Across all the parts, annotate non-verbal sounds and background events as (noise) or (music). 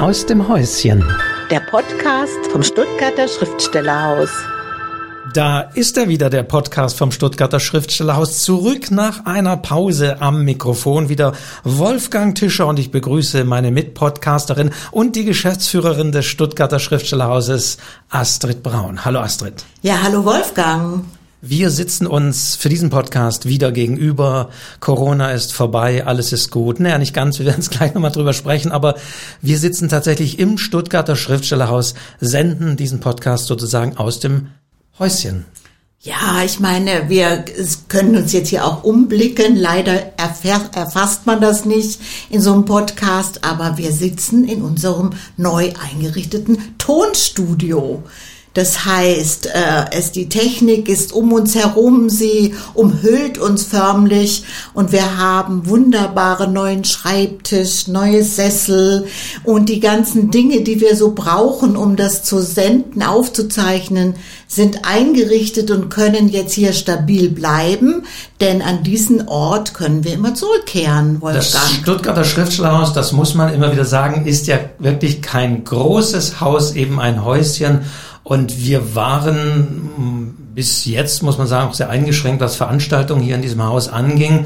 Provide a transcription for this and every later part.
Aus dem Häuschen. Der Podcast vom Stuttgarter Schriftstellerhaus. Da ist er wieder, der Podcast vom Stuttgarter Schriftstellerhaus. Zurück nach einer Pause am Mikrofon wieder Wolfgang Tischer und ich begrüße meine Mitpodcasterin und die Geschäftsführerin des Stuttgarter Schriftstellerhauses, Astrid Braun. Hallo Astrid. Ja, hallo Wolfgang. Wir sitzen uns für diesen Podcast wieder gegenüber. Corona ist vorbei, alles ist gut. Naja, nicht ganz, wir werden es (laughs) gleich nochmal drüber sprechen, aber wir sitzen tatsächlich im Stuttgarter Schriftstellerhaus, senden diesen Podcast sozusagen aus dem Häuschen. Ja, ich meine, wir können uns jetzt hier auch umblicken. Leider erfasst man das nicht in so einem Podcast, aber wir sitzen in unserem neu eingerichteten Tonstudio. Das heißt, äh, es, die Technik ist um uns herum, sie umhüllt uns förmlich und wir haben wunderbare neuen Schreibtisch, neue Sessel und die ganzen Dinge, die wir so brauchen, um das zu senden, aufzuzeichnen, sind eingerichtet und können jetzt hier stabil bleiben, denn an diesen Ort können wir immer zurückkehren, Wolfgang. Das Stuttgarter Schriftstellerhaus, das muss man immer wieder sagen, ist ja wirklich kein großes Haus, eben ein Häuschen und wir waren hm, bis jetzt, muss man sagen, auch sehr eingeschränkt, was Veranstaltungen hier in diesem Haus anging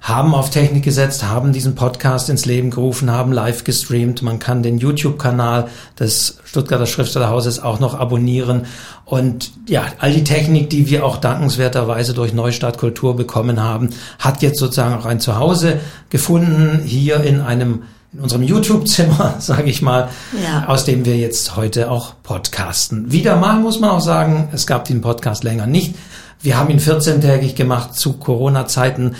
haben auf Technik gesetzt, haben diesen Podcast ins Leben gerufen, haben live gestreamt. Man kann den YouTube-Kanal des Stuttgarter Schriftstellerhauses auch noch abonnieren. Und ja, all die Technik, die wir auch dankenswerterweise durch Neustart Kultur bekommen haben, hat jetzt sozusagen auch ein Zuhause gefunden hier in einem in unserem YouTube-Zimmer, (laughs) sage ich mal, ja. aus dem wir jetzt heute auch podcasten. Wieder mal muss man auch sagen, es gab den Podcast länger nicht. Wir haben ihn 14-tägig gemacht zu Corona-Zeiten.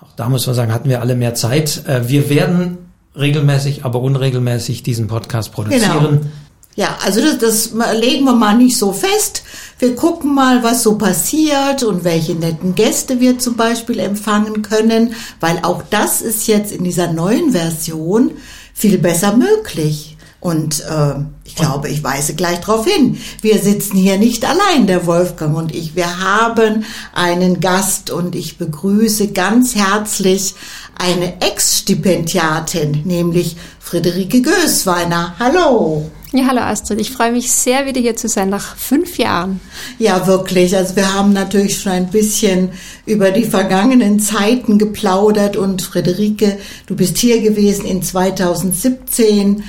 Auch da muss man sagen, hatten wir alle mehr Zeit. Äh, wir werden regelmäßig, aber unregelmäßig diesen Podcast produzieren. Genau. Ja, also das, das legen wir mal nicht so fest. Wir gucken mal, was so passiert und welche netten Gäste wir zum Beispiel empfangen können, weil auch das ist jetzt in dieser neuen Version viel besser möglich. Und äh, ich glaube, ich weise gleich darauf hin. Wir sitzen hier nicht allein, der Wolfgang und ich. Wir haben einen Gast und ich begrüße ganz herzlich eine Ex-Stipendiatin, nämlich Friederike Gößweiner. Hallo. Ja, hallo Astrid. Ich freue mich sehr, wieder hier zu sein nach fünf Jahren. Ja, wirklich. Also wir haben natürlich schon ein bisschen über die vergangenen Zeiten geplaudert und Friederike, du bist hier gewesen in 2017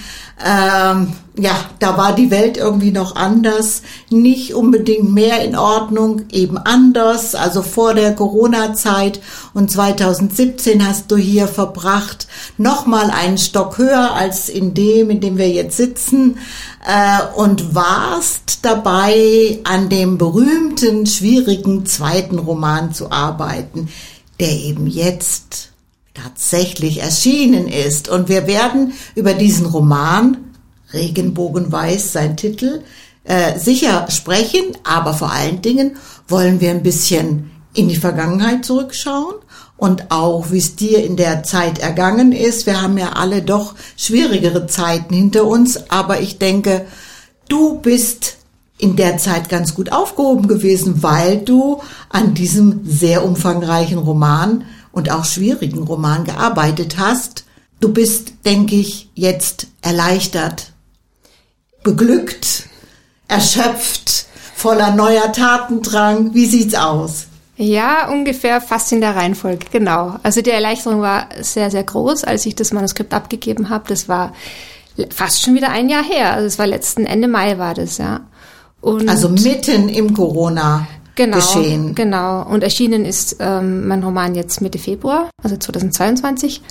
ähm, ja, da war die Welt irgendwie noch anders, nicht unbedingt mehr in Ordnung, eben anders, also vor der Corona-Zeit und 2017 hast du hier verbracht, nochmal einen Stock höher als in dem, in dem wir jetzt sitzen äh, und warst dabei, an dem berühmten, schwierigen zweiten Roman zu arbeiten, der eben jetzt tatsächlich erschienen ist. Und wir werden über diesen Roman, Regenbogenweiß sein Titel, äh, sicher sprechen, aber vor allen Dingen wollen wir ein bisschen in die Vergangenheit zurückschauen und auch, wie es dir in der Zeit ergangen ist. Wir haben ja alle doch schwierigere Zeiten hinter uns, aber ich denke, du bist in der Zeit ganz gut aufgehoben gewesen, weil du an diesem sehr umfangreichen Roman und auch schwierigen Roman gearbeitet hast. Du bist, denke ich, jetzt erleichtert, beglückt, erschöpft, voller neuer Tatendrang. Wie sieht's aus? Ja, ungefähr fast in der Reihenfolge, genau. Also die Erleichterung war sehr, sehr groß, als ich das Manuskript abgegeben habe. Das war fast schon wieder ein Jahr her. Also es war letzten Ende Mai war das, ja. Und also mitten im Corona genau, geschehen. Genau. Und erschienen ist ähm, mein Roman jetzt Mitte Februar, also 2022.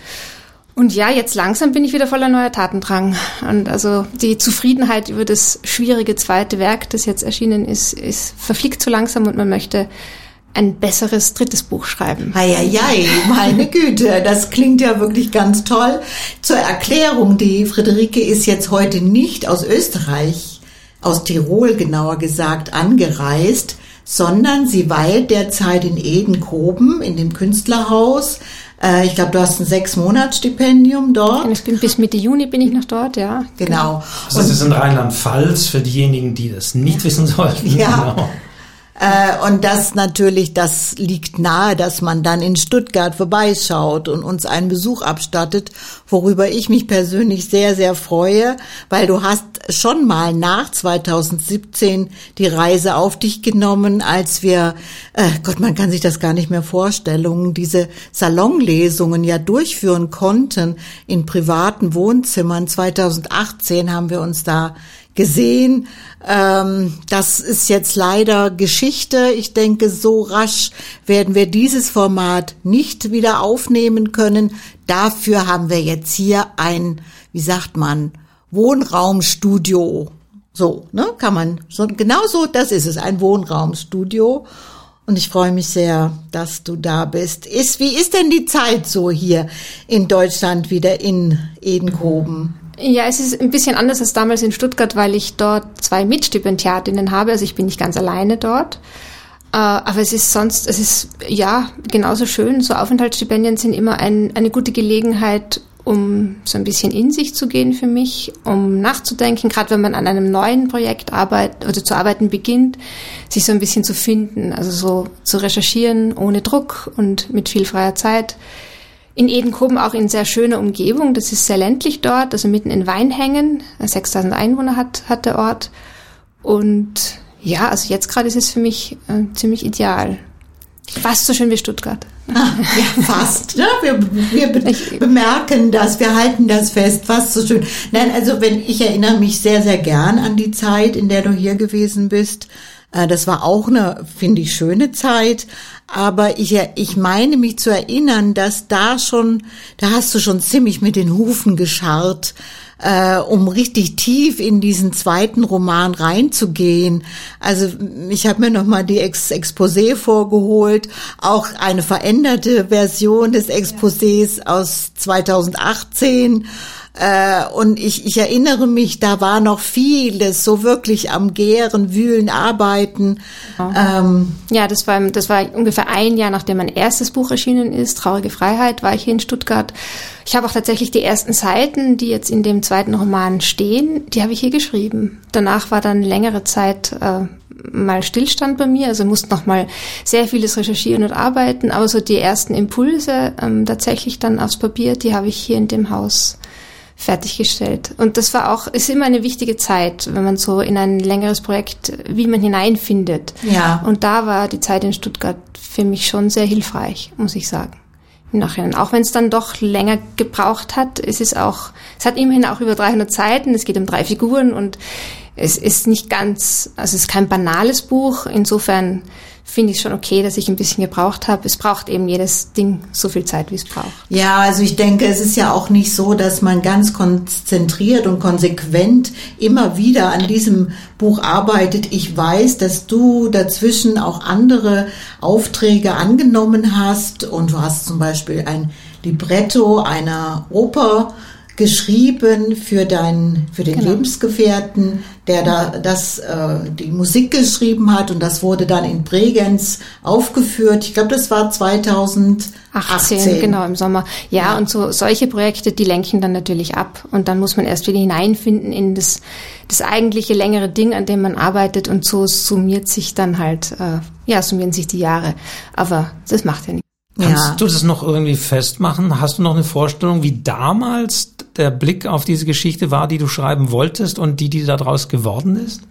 Und ja, jetzt langsam bin ich wieder voller neuer Tatendrang. Und also die Zufriedenheit über das schwierige zweite Werk, das jetzt erschienen ist, ist verfliegt zu langsam und man möchte ein besseres drittes Buch schreiben. Eieiei, meine Güte, das klingt ja wirklich ganz toll. Zur Erklärung, die Friederike ist jetzt heute nicht aus Österreich, aus Tirol genauer gesagt, angereist, sondern sie weilt derzeit in Edenkoben in dem Künstlerhaus. Äh, ich glaube, du hast ein sechs Monats Stipendium dort. Ich bin bis Mitte Juni bin ich noch dort, ja. Genau. Also das ist in Rheinland-Pfalz für diejenigen, die das nicht wissen sollten. Ja. Genau. Äh, und das natürlich, das liegt nahe, dass man dann in Stuttgart vorbeischaut und uns einen Besuch abstattet, worüber ich mich persönlich sehr, sehr freue, weil du hast schon mal nach 2017 die Reise auf dich genommen, als wir, äh, Gott, man kann sich das gar nicht mehr vorstellen, diese Salonlesungen ja durchführen konnten in privaten Wohnzimmern. 2018 haben wir uns da gesehen. Ähm, das ist jetzt leider Geschichte. Ich denke, so rasch werden wir dieses Format nicht wieder aufnehmen können. Dafür haben wir jetzt hier ein, wie sagt man, Wohnraumstudio. So, ne, kann man so, genau so, das ist es, ein Wohnraumstudio. Und ich freue mich sehr, dass du da bist. Ist, wie ist denn die Zeit so hier in Deutschland wieder in Edenkoben? Ja, es ist ein bisschen anders als damals in Stuttgart, weil ich dort zwei Mitstipendiatinnen habe. Also ich bin nicht ganz alleine dort. Äh, aber es ist sonst, es ist ja genauso schön. So Aufenthaltsstipendien sind immer ein, eine gute Gelegenheit, um so ein bisschen in sich zu gehen für mich, um nachzudenken, gerade wenn man an einem neuen Projekt arbeitet oder zu arbeiten beginnt, sich so ein bisschen zu finden, also so zu recherchieren ohne Druck und mit viel freier Zeit. In Edenkoben auch in sehr schöner Umgebung, das ist sehr ländlich dort, also mitten in Weinhängen, 6000 Einwohner hat, hat der Ort. Und ja, also jetzt gerade ist es für mich äh, ziemlich ideal. Fast so schön wie Stuttgart. Ah, ja, fast. (laughs) Ja, wir, wir be bemerken das, wir halten das fest, fast so schön. Nein, also wenn ich erinnere mich sehr, sehr gern an die Zeit, in der du hier gewesen bist. Äh, das war auch eine, finde ich, schöne Zeit. Aber ich, ich meine mich zu erinnern, dass da schon, da hast du schon ziemlich mit den Hufen gescharrt äh, um richtig tief in diesen zweiten Roman reinzugehen. Also ich habe mir nochmal die Ex Exposé vorgeholt, auch eine veränderte Version des Exposés aus 2018. Äh, und ich, ich erinnere mich, da war noch vieles, so wirklich am Gären, Wühlen, Arbeiten. Ähm, ja, das war, das war ungefähr ein Jahr, nachdem mein erstes Buch erschienen ist, Traurige Freiheit, war ich hier in Stuttgart. Ich habe auch tatsächlich die ersten Seiten, die jetzt in dem zweiten Roman stehen, die habe ich hier geschrieben. Danach war dann längere Zeit äh, mal Stillstand bei mir, also musste noch mal sehr vieles recherchieren und arbeiten, aber so die ersten Impulse ähm, tatsächlich dann aufs Papier, die habe ich hier in dem Haus fertiggestellt. Und das war auch, ist immer eine wichtige Zeit, wenn man so in ein längeres Projekt, wie man hineinfindet. Ja. Und da war die Zeit in Stuttgart für mich schon sehr hilfreich, muss ich sagen. Im Nachhinein. Auch wenn es dann doch länger gebraucht hat, es ist auch, es hat immerhin auch über 300 Seiten, es geht um drei Figuren und es ist nicht ganz, also es ist kein banales Buch, insofern finde ich schon okay, dass ich ein bisschen gebraucht habe. Es braucht eben jedes Ding so viel Zeit, wie es braucht. Ja, also ich denke, es ist ja auch nicht so, dass man ganz konzentriert und konsequent immer wieder an diesem Buch arbeitet. Ich weiß, dass du dazwischen auch andere Aufträge angenommen hast und du hast zum Beispiel ein Libretto einer Oper geschrieben für deinen für den genau. Lebensgefährten, der da das äh, die Musik geschrieben hat und das wurde dann in Bregenz aufgeführt. Ich glaube, das war 2018 18, genau im Sommer. Ja, ja, und so solche Projekte, die lenken dann natürlich ab und dann muss man erst wieder hineinfinden in das das eigentliche längere Ding, an dem man arbeitet und so summiert sich dann halt äh, ja summieren sich die Jahre. Aber das macht ja nichts. Kannst ja. du das noch irgendwie festmachen? Hast du noch eine Vorstellung, wie damals der Blick auf diese Geschichte war, die du schreiben wolltest und die, die daraus geworden ist?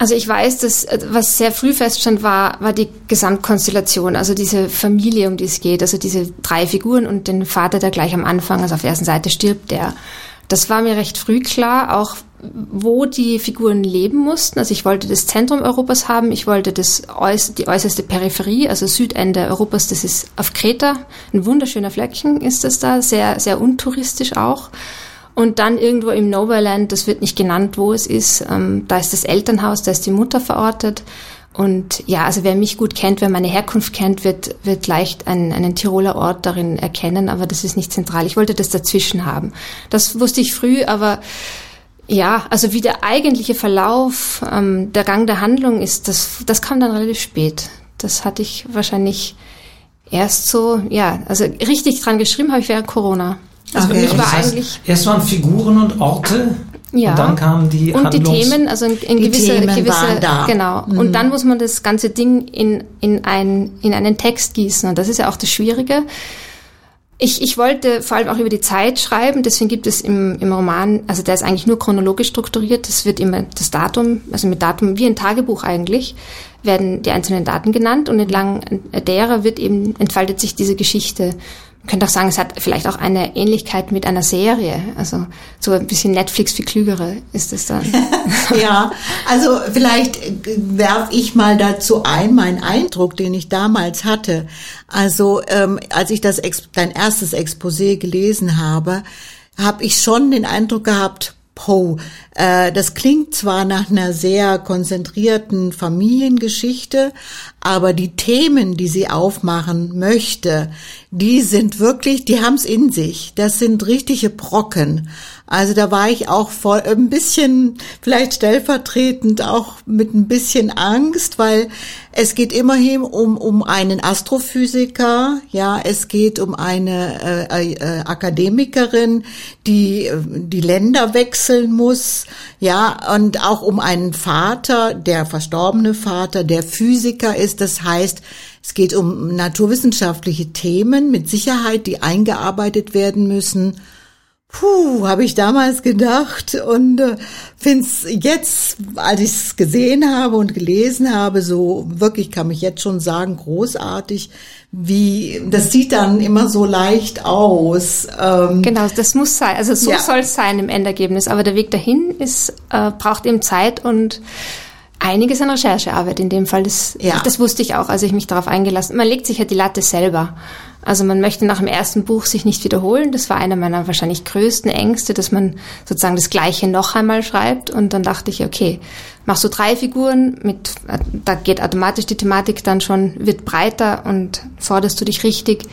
Also ich weiß, dass was sehr früh feststand, war, war die Gesamtkonstellation, also diese Familie, um die es geht, also diese drei Figuren und den Vater, der gleich am Anfang, also auf der ersten Seite stirbt, der. Das war mir recht früh klar, auch wo die Figuren leben mussten. Also ich wollte das Zentrum Europas haben, ich wollte das die äußerste Peripherie, also Südende Europas, das ist auf Kreta, ein wunderschöner Fleckchen ist das da, sehr, sehr untouristisch auch. Und dann irgendwo im Nowhereland, das wird nicht genannt, wo es ist, ähm, da ist das Elternhaus, da ist die Mutter verortet. Und ja, also wer mich gut kennt, wer meine Herkunft kennt, wird, wird leicht einen, einen Tiroler Ort darin erkennen, aber das ist nicht zentral. Ich wollte das dazwischen haben. Das wusste ich früh, aber ja, also wie der eigentliche Verlauf, ähm, der Gang der Handlung ist, das, das kam dann relativ spät. Das hatte ich wahrscheinlich erst so, ja, also richtig dran geschrieben habe ich während Corona. Also okay. für mich war heißt, eigentlich. Erst waren Figuren und Orte Ja. Und dann kamen die und Handlungs die Themen, also in, in gewisse, gewisse genau. Und dann muss man das ganze Ding in in ein in einen Text gießen und das ist ja auch das Schwierige. Ich, ich wollte vor allem auch über die Zeit schreiben, deswegen gibt es im, im Roman, also der ist eigentlich nur chronologisch strukturiert, das wird immer das Datum, also mit Datum wie ein Tagebuch eigentlich, werden die einzelnen Daten genannt und entlang derer wird eben, entfaltet sich diese Geschichte. Man könnte auch sagen, es hat vielleicht auch eine Ähnlichkeit mit einer Serie, also so ein bisschen Netflix für Klügere ist es dann. (laughs) ja, also vielleicht werf ich mal dazu ein, meinen Eindruck, den ich damals hatte. Also ähm, als ich das Ex dein erstes Exposé gelesen habe, habe ich schon den Eindruck gehabt, Poe. Äh, das klingt zwar nach einer sehr konzentrierten Familiengeschichte, aber die Themen, die sie aufmachen möchte, die sind wirklich, die haben's in sich. Das sind richtige Brocken. Also da war ich auch voll ein bisschen, vielleicht stellvertretend auch mit ein bisschen Angst, weil es geht immerhin um, um einen Astrophysiker, ja, es geht um eine äh, äh, Akademikerin, die die Länder wechseln muss, ja, und auch um einen Vater, der verstorbene Vater, der Physiker ist. Das heißt, es geht um naturwissenschaftliche Themen mit Sicherheit, die eingearbeitet werden müssen. Puh, habe ich damals gedacht und äh, find's jetzt, als ich es gesehen habe und gelesen habe, so wirklich kann mich jetzt schon sagen, großartig, wie das sieht dann immer so leicht aus. Ähm, genau, das muss sein. Also so ja. soll es sein im Endergebnis. Aber der Weg dahin ist äh, braucht eben Zeit und einiges an Recherchearbeit in dem Fall. Das, Ja. das wusste ich auch, als ich mich darauf eingelassen. Man legt sich ja die Latte selber. Also man möchte nach dem ersten Buch sich nicht wiederholen. Das war einer meiner wahrscheinlich größten Ängste, dass man sozusagen das Gleiche noch einmal schreibt. Und dann dachte ich, okay, machst du drei Figuren mit, da geht automatisch die Thematik dann schon, wird breiter und forderst du dich richtig.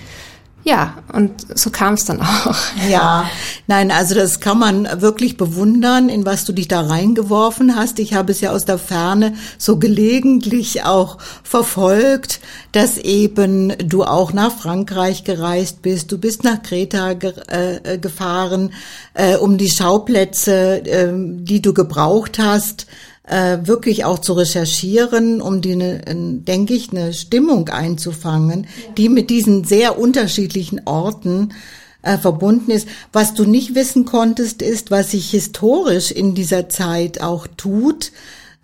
Ja, und so kam es dann auch. (laughs) Ja, nein, also das kann man wirklich bewundern, in was du dich da reingeworfen hast. Ich habe es ja aus der Ferne so gelegentlich auch verfolgt, dass eben du auch nach Frankreich gereist bist. Du bist nach Kreta ge äh, gefahren, äh, um die Schauplätze, äh, die du gebraucht hast, äh, wirklich auch zu recherchieren, um die, ne, denke ich, eine Stimmung einzufangen, die mit diesen sehr unterschiedlichen Orten äh, verbunden ist. Was du nicht wissen konntest, ist, was sich historisch in dieser Zeit auch tut.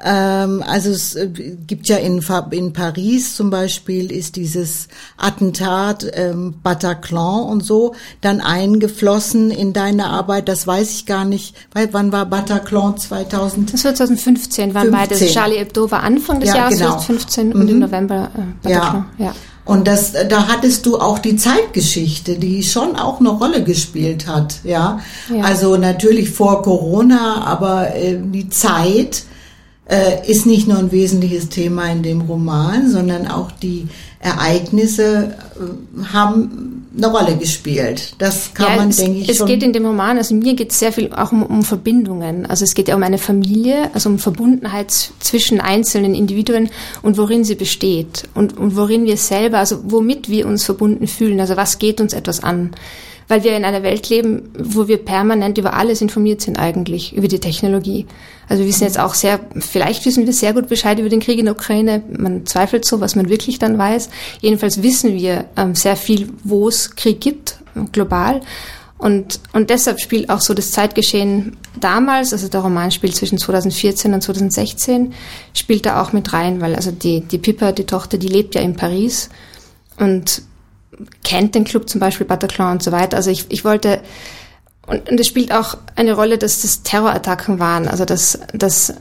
Ähm, also es äh, gibt ja in, in Paris zum Beispiel ist dieses Attentat ähm, Bataclan und so dann eingeflossen in deine Arbeit. Das weiß ich gar nicht. Weil, wann war Bataclan 2000? Das war 2015, waren 15. beide. Charlie Hebdo war Anfang des Ja, Jahres genau. 2015 und im November äh, Bataclan. Ja. ja. Und das, da hattest du auch die Zeitgeschichte, die schon auch eine Rolle gespielt hat, ja. Ja. Also natürlich vor Corona, aber äh, die Zeit äh, ist nicht nur ein wesentliches Thema in dem Roman, sondern auch die Ereignisse äh, haben eine Rolle gespielt. Das kann ja, man, es, denke ich, es schon. geht in dem Roman, also mir geht es sehr viel auch um, um Verbindungen. Also es geht ja um eine Familie, also um Verbundenheit zwischen einzelnen Individuen und worin sie besteht und, und worin wir selber, also womit wir uns verbunden fühlen. Also was geht uns etwas an? Weil wir in einer Welt leben, wo wir permanent über alles informiert sind eigentlich, über die Technologie. Also wir wissen jetzt auch sehr, vielleicht wissen wir sehr gut Bescheid über den Krieg in der Ukraine. Man zweifelt so, was man wirklich dann weiß. Jedenfalls wissen wir ähm, sehr viel, wo es Krieg gibt, global. Und, und deshalb spielt auch so das Zeitgeschehen damals, also der Roman spielt zwischen 2014 und 2016, spielt da auch mit rein, weil also die, die Pippa, die Tochter, die lebt ja in Paris und kennt den Club zum Beispiel Bataclan und so weiter. Also ich, ich wollte, und, und es spielt auch eine Rolle, dass das Terrorattacken waren, also dass, dass,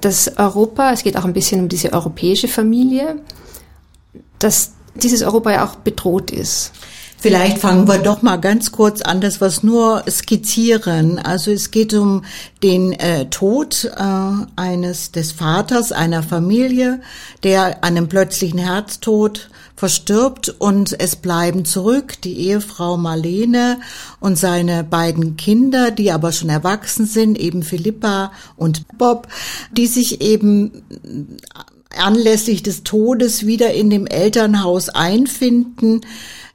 dass Europa, es geht auch ein bisschen um diese europäische Familie, dass dieses Europa ja auch bedroht ist. Vielleicht fangen wir doch mal ganz kurz an, das was nur skizzieren. Also es geht um den äh, Tod äh, eines des Vaters einer Familie, der an einem plötzlichen Herztod verstirbt und es bleiben zurück die Ehefrau Marlene und seine beiden Kinder, die aber schon erwachsen sind, eben Philippa und Bob, die sich eben anlässlich des Todes wieder in dem Elternhaus einfinden.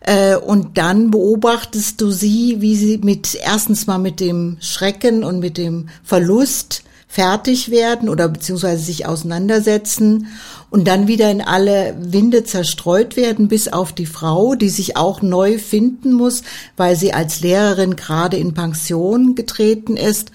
Äh, und dann beobachtest du sie, wie sie mit erstens mal mit dem Schrecken und mit dem Verlust fertig werden oder beziehungsweise sich auseinandersetzen und dann wieder in alle Winde zerstreut werden, bis auf die Frau, die sich auch neu finden muss, weil sie als Lehrerin gerade in Pension getreten ist.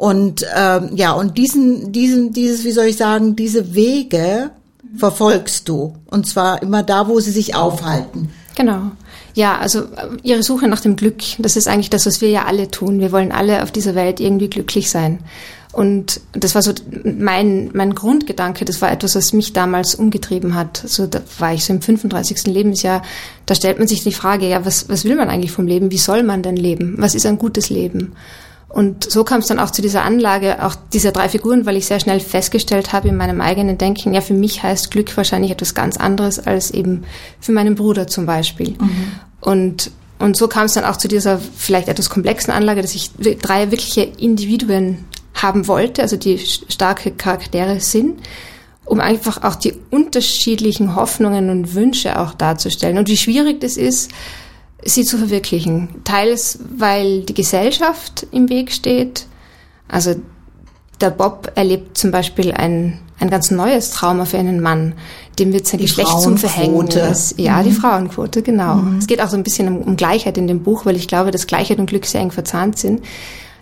Und ähm, ja, und diesen, diesen, dieses, wie soll ich sagen, diese Wege verfolgst du. Und zwar immer da, wo sie sich aufhalten. Genau. Ja, also äh, ihre Suche nach dem Glück, das ist eigentlich das, was wir ja alle tun. Wir wollen alle auf dieser Welt irgendwie glücklich sein. Und das war so mein, mein Grundgedanke, das war etwas, was mich damals umgetrieben hat. So, da war ich so im 35. Lebensjahr, da stellt man sich die Frage, ja, was, was will man eigentlich vom Leben? Wie soll man denn leben? Was ist ein gutes Leben? Und so kam es dann auch zu dieser Anlage, auch dieser drei Figuren, weil ich sehr schnell festgestellt habe in meinem eigenen Denken, ja, für mich heißt Glück wahrscheinlich etwas ganz anderes als eben für meinen Bruder zum Beispiel. Mhm. Und, und so kam es dann auch zu dieser vielleicht etwas komplexen Anlage, dass ich drei wirkliche Individuen haben wollte, also die starke Charaktere sind, um einfach auch die unterschiedlichen Hoffnungen und Wünsche auch darzustellen. Und wie schwierig das ist, sie zu verwirklichen. Teils, weil die Gesellschaft im Weg steht. Also der Bob erlebt zum Beispiel ein, ein ganz neues Trauma für einen Mann. Dem wird sein die Geschlecht zum Verhängnis. Ja, mhm. die Frauenquote, genau. Mhm. Es geht auch so ein bisschen um, um Gleichheit in dem Buch, weil ich glaube, dass Gleichheit und Glück sehr eng verzahnt sind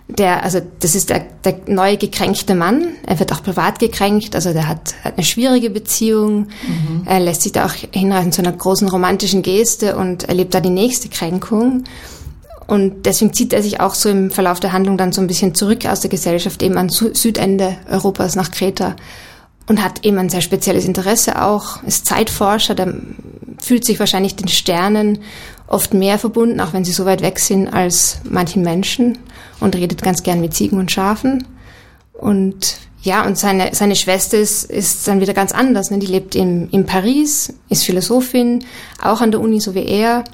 der, also das ist der, der neue gekränkte Mann. Er wird auch privat gekränkt, also der hat, hat eine schwierige Beziehung. Mhm. Er lässt sich da auch hinreißen zu einer großen romantischen Geste und erlebt da die nächste Kränkung. Und deswegen zieht er sich auch so im Verlauf der Handlung dann so ein bisschen zurück aus der Gesellschaft, eben an Südende Europas nach Kreta und hat eben ein sehr spezielles Interesse auch, ist Zeitforscher, der fühlt sich wahrscheinlich den Sternen oft mehr verbunden, auch wenn sie so weit weg sind, als manchen Menschen und redet ganz gern mit Ziegen und Schafen. Und ja, und seine, seine Schwester ist, ist dann wieder ganz anders. Ne? Die lebt in, in Paris, ist Philosophin, auch an der Uni, so wie er.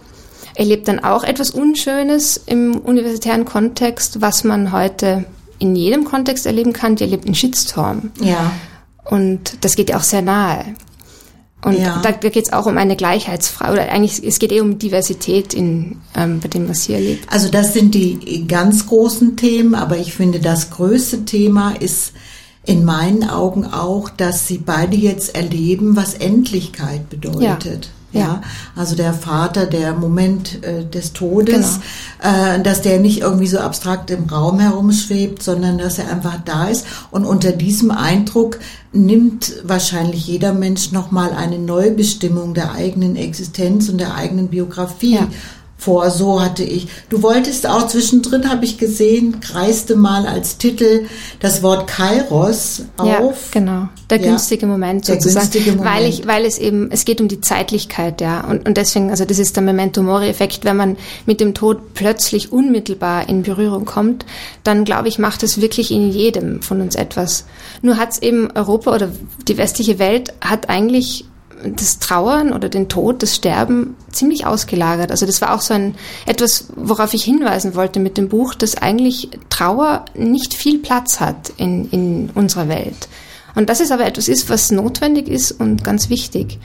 Erlebt dann auch etwas Unschönes im universitären Kontext, was man heute in jedem Kontext erleben kann. Die erlebt einen Shitstorm. Ja. Und das geht ja auch sehr nahe. Und ja. da, da geht es auch um eine Gleichheitsfrage, oder eigentlich, es geht eher um Diversität in, ähm, bei dem, was hier erlebt. Also das sind die ganz großen Themen, aber ich finde, das größte Thema ist in meinen Augen auch, dass sie beide jetzt erleben, was Endlichkeit bedeutet. Ja. Ja, also der Vater, der Moment äh, des Todes, genau. äh, dass der nicht irgendwie so abstrakt im Raum herumschwebt, sondern dass er einfach da ist. Und unter diesem Eindruck nimmt wahrscheinlich jeder Mensch nochmal eine Neubestimmung der eigenen Existenz und der eigenen Biografie ja vor. So hatte ich. Du wolltest auch zwischendrin, habe ich gesehen, kreiste mal als Titel das Wort Kairos auf. Ja, genau. Der ja, günstige Moment sozusagen. Der günstige Moment. Weil ich, weil es eben, es geht um die Zeitlichkeit, ja. Und, und deswegen, also das ist der Memento Mori Effekt, wenn man mit dem Tod plötzlich unmittelbar in Berührung kommt, dann glaube ich, macht es wirklich in jedem von uns etwas. Nur hat es eben Europa oder die westliche Welt hat eigentlich das Trauern oder den Tod, das Sterben ziemlich ausgelagert. Also das war auch so ein etwas, worauf ich hinweisen wollte mit dem Buch, dass eigentlich Trauer nicht viel Platz hat in, in unserer Welt. Und das ist aber etwas ist, was notwendig ist und ganz wichtig.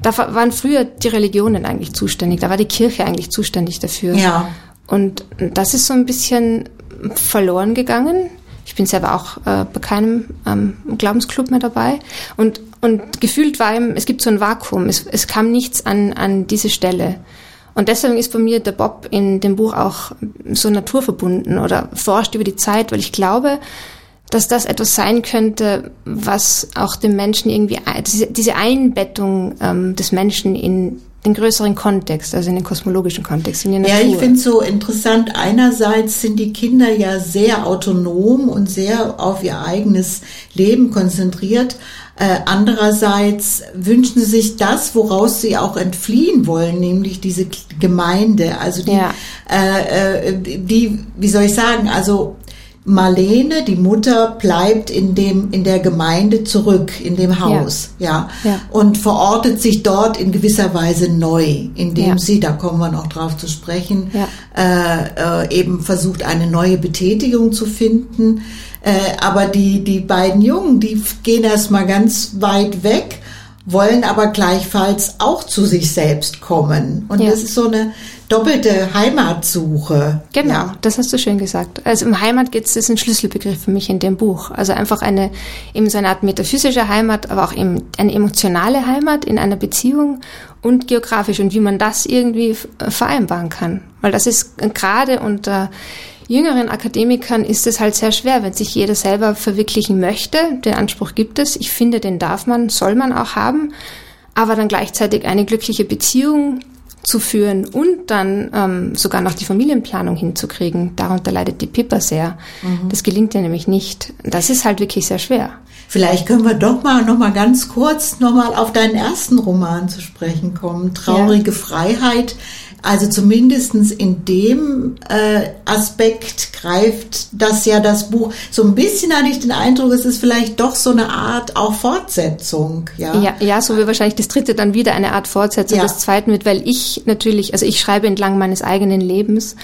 Da waren früher die Religionen eigentlich zuständig, da war die Kirche eigentlich zuständig dafür. Ja. Und das ist so ein bisschen verloren gegangen. Ich bin selber auch äh, bei keinem ähm, Glaubensclub mehr dabei. Und und gefühlt war ihm, es gibt so ein Vakuum, es, es kam nichts an, an diese Stelle. Und deswegen ist bei mir der Bob in dem Buch auch so naturverbunden oder forscht über die Zeit, weil ich glaube, dass das etwas sein könnte, was auch dem Menschen irgendwie, diese Einbettung ähm, des Menschen in den größeren Kontext, also in den kosmologischen Kontext, in die Natur. Ja, ich finde es so interessant. Einerseits sind die Kinder ja sehr autonom und sehr auf ihr eigenes Leben konzentriert. Äh, andererseits wünschen sie sich das, woraus sie auch entfliehen wollen, nämlich diese Gemeinde. Also die, ja. äh, äh die, wie soll ich sagen, also Marlene, die Mutter, bleibt in dem, in der Gemeinde zurück, in dem Haus, ja, ja, ja. und verortet sich dort in gewisser Weise neu, indem ja. sie, da kommen wir noch drauf zu sprechen, äh, äh, eben versucht, eine neue Betätigung zu finden. Äh, aber die, die beiden Jungen, die gehen erstmal ganz weit weg wollen aber gleichfalls auch zu sich selbst kommen. Und ja. das ist so eine doppelte Heimatsuche. Genau, ja. das hast du schön gesagt. Also im Heimat geht es, das ist ein Schlüsselbegriff für mich in dem Buch. Also einfach eine, eben so eine Art metaphysische Heimat, aber auch eben eine emotionale Heimat in einer Beziehung und geografisch und wie man das irgendwie vereinbaren kann. Weil das ist gerade unter jüngeren Akademikern ist es halt sehr schwer, wenn sich jeder selber verwirklichen möchte. Den Anspruch gibt es. Ich finde, den darf man, soll man auch haben. Aber dann gleichzeitig eine glückliche Beziehung zu führen und dann ähm, sogar noch die Familienplanung hinzukriegen, darunter leidet die Pippa sehr. Mhm. Das gelingt ihr nämlich nicht. Das ist halt wirklich sehr schwer. Vielleicht können wir doch mal noch mal ganz kurz noch mal auf deinen ersten Roman zu sprechen kommen. Traurige ja. Freiheit also zumindestens in dem äh, Aspekt greift das ja das Buch. So ein bisschen hatte ich den Eindruck, es ist vielleicht doch so eine Art auch Fortsetzung. Ja, ja, ja so wie wahrscheinlich das dritte dann wieder eine Art Fortsetzung ja. des zweiten wird, weil ich natürlich, also ich schreibe entlang meines eigenen Lebens,